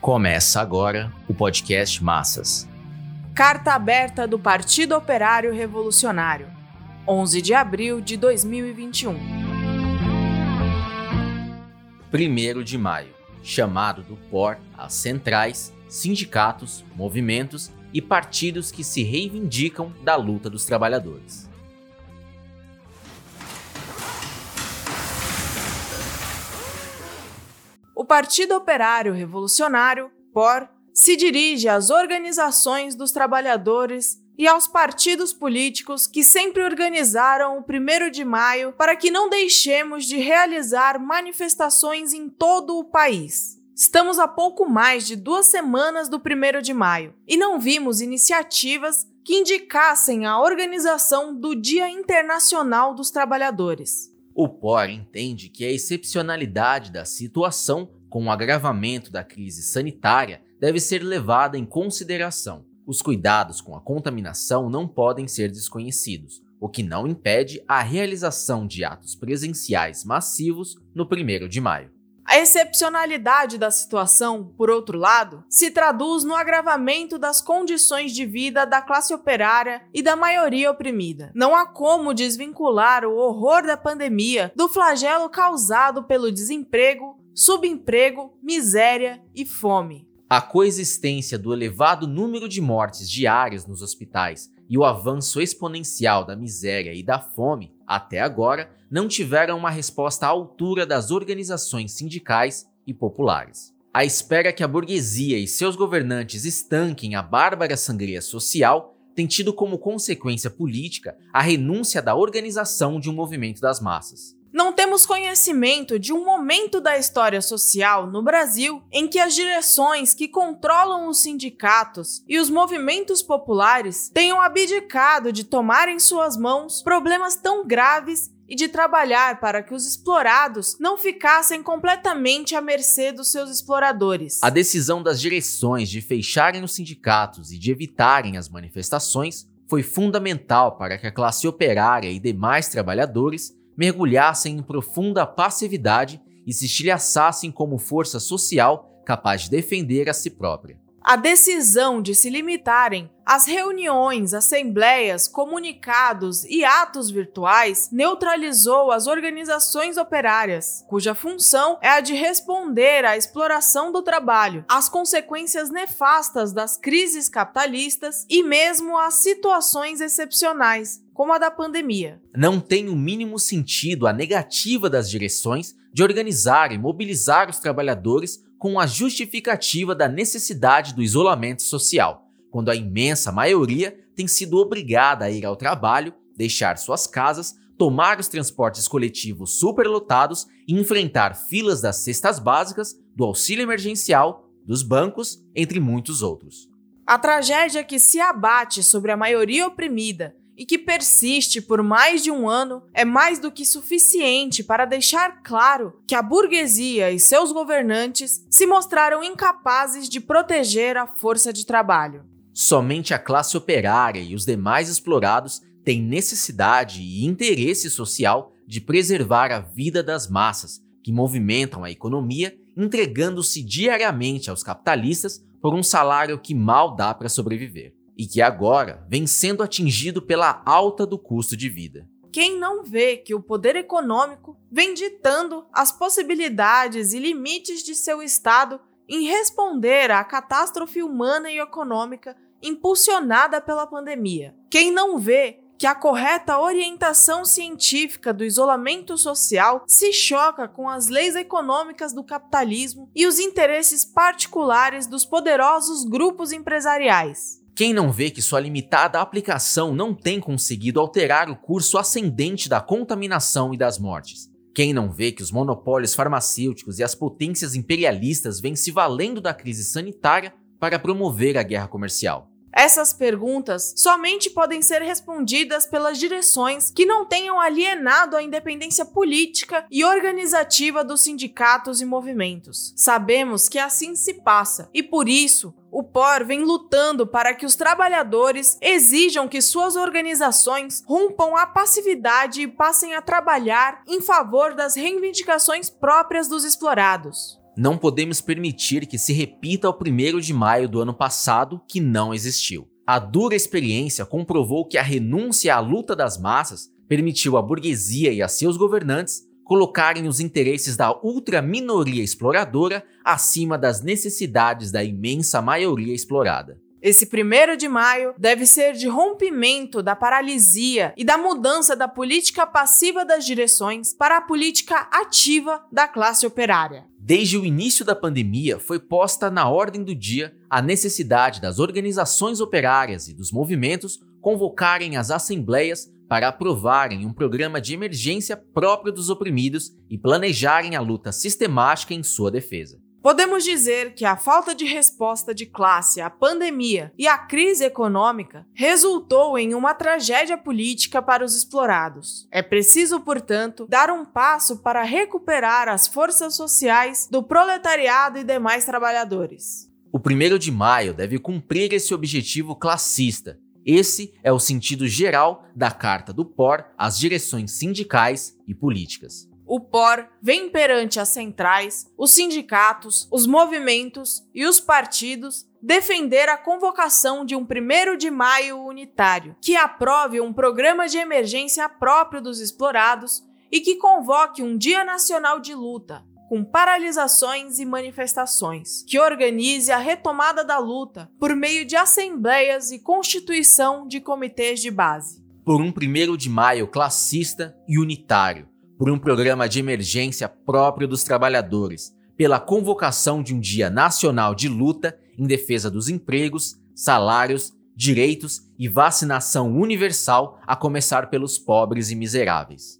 Começa agora o podcast Massas. Carta aberta do Partido Operário Revolucionário, 11 de abril de 2021. 1 de maio chamado do POR às centrais, sindicatos, movimentos e partidos que se reivindicam da luta dos trabalhadores. Partido Operário Revolucionário, POR, se dirige às organizações dos trabalhadores e aos partidos políticos que sempre organizaram o 1 de maio para que não deixemos de realizar manifestações em todo o país. Estamos a pouco mais de duas semanas do 1 de maio e não vimos iniciativas que indicassem a organização do Dia Internacional dos Trabalhadores. O POR entende que a excepcionalidade da situação com o agravamento da crise sanitária deve ser levada em consideração. Os cuidados com a contaminação não podem ser desconhecidos, o que não impede a realização de atos presenciais massivos no 1 de maio. A excepcionalidade da situação, por outro lado, se traduz no agravamento das condições de vida da classe operária e da maioria oprimida. Não há como desvincular o horror da pandemia do flagelo causado pelo desemprego, subemprego, miséria e fome. A coexistência do elevado número de mortes diárias nos hospitais e o avanço exponencial da miséria e da fome, até agora, não tiveram uma resposta à altura das organizações sindicais e populares. A espera que a burguesia e seus governantes estanquem a bárbara sangria social tem tido como consequência política a renúncia da organização de um movimento das massas. Não temos conhecimento de um momento da história social no Brasil em que as direções que controlam os sindicatos e os movimentos populares tenham abdicado de tomar em suas mãos problemas tão graves e de trabalhar para que os explorados não ficassem completamente à mercê dos seus exploradores. A decisão das direções de fecharem os sindicatos e de evitarem as manifestações foi fundamental para que a classe operária e demais trabalhadores mergulhassem em profunda passividade e se estilhaçassem como força social capaz de defender a si própria. A decisão de se limitarem às reuniões, assembleias, comunicados e atos virtuais neutralizou as organizações operárias, cuja função é a de responder à exploração do trabalho, às consequências nefastas das crises capitalistas e mesmo às situações excepcionais, como a da pandemia. Não tem o mínimo sentido a negativa das direções de organizar e mobilizar os trabalhadores com a justificativa da necessidade do isolamento social, quando a imensa maioria tem sido obrigada a ir ao trabalho, deixar suas casas, tomar os transportes coletivos superlotados e enfrentar filas das cestas básicas, do auxílio emergencial, dos bancos, entre muitos outros. A tragédia que se abate sobre a maioria oprimida e que persiste por mais de um ano é mais do que suficiente para deixar claro que a burguesia e seus governantes se mostraram incapazes de proteger a força de trabalho. Somente a classe operária e os demais explorados têm necessidade e interesse social de preservar a vida das massas que movimentam a economia, entregando-se diariamente aos capitalistas por um salário que mal dá para sobreviver e que agora vem sendo atingido pela alta do custo de vida. Quem não vê que o poder econômico vem ditando as possibilidades e limites de seu Estado em responder à catástrofe humana e econômica impulsionada pela pandemia? Quem não vê que a correta orientação científica do isolamento social se choca com as leis econômicas do capitalismo e os interesses particulares dos poderosos grupos empresariais. Quem não vê que sua limitada aplicação não tem conseguido alterar o curso ascendente da contaminação e das mortes? Quem não vê que os monopólios farmacêuticos e as potências imperialistas vêm se valendo da crise sanitária para promover a guerra comercial? Essas perguntas somente podem ser respondidas pelas direções que não tenham alienado a independência política e organizativa dos sindicatos e movimentos. Sabemos que assim se passa e por isso o POR vem lutando para que os trabalhadores exijam que suas organizações rompam a passividade e passem a trabalhar em favor das reivindicações próprias dos explorados. Não podemos permitir que se repita o 1 de maio do ano passado, que não existiu. A dura experiência comprovou que a renúncia à luta das massas permitiu à burguesia e a seus governantes colocarem os interesses da ultraminoria exploradora acima das necessidades da imensa maioria explorada. Esse primeiro de maio deve ser de rompimento da paralisia e da mudança da política passiva das direções para a política ativa da classe operária. Desde o início da pandemia, foi posta na ordem do dia a necessidade das organizações operárias e dos movimentos convocarem as assembleias para aprovarem um programa de emergência próprio dos oprimidos e planejarem a luta sistemática em sua defesa. Podemos dizer que a falta de resposta de classe à pandemia e à crise econômica resultou em uma tragédia política para os explorados. É preciso, portanto, dar um passo para recuperar as forças sociais do proletariado e demais trabalhadores. O 1 de maio deve cumprir esse objetivo classista. Esse é o sentido geral da Carta do POR às direções sindicais e políticas. O POR vem perante as centrais, os sindicatos, os movimentos e os partidos defender a convocação de um 1 de maio unitário, que aprove um programa de emergência próprio dos explorados e que convoque um Dia Nacional de Luta, com paralisações e manifestações, que organize a retomada da luta por meio de assembleias e constituição de comitês de base. Por um 1 de maio classista e unitário, por um programa de emergência próprio dos trabalhadores, pela convocação de um Dia Nacional de Luta em defesa dos empregos, salários, direitos e vacinação universal, a começar pelos pobres e miseráveis.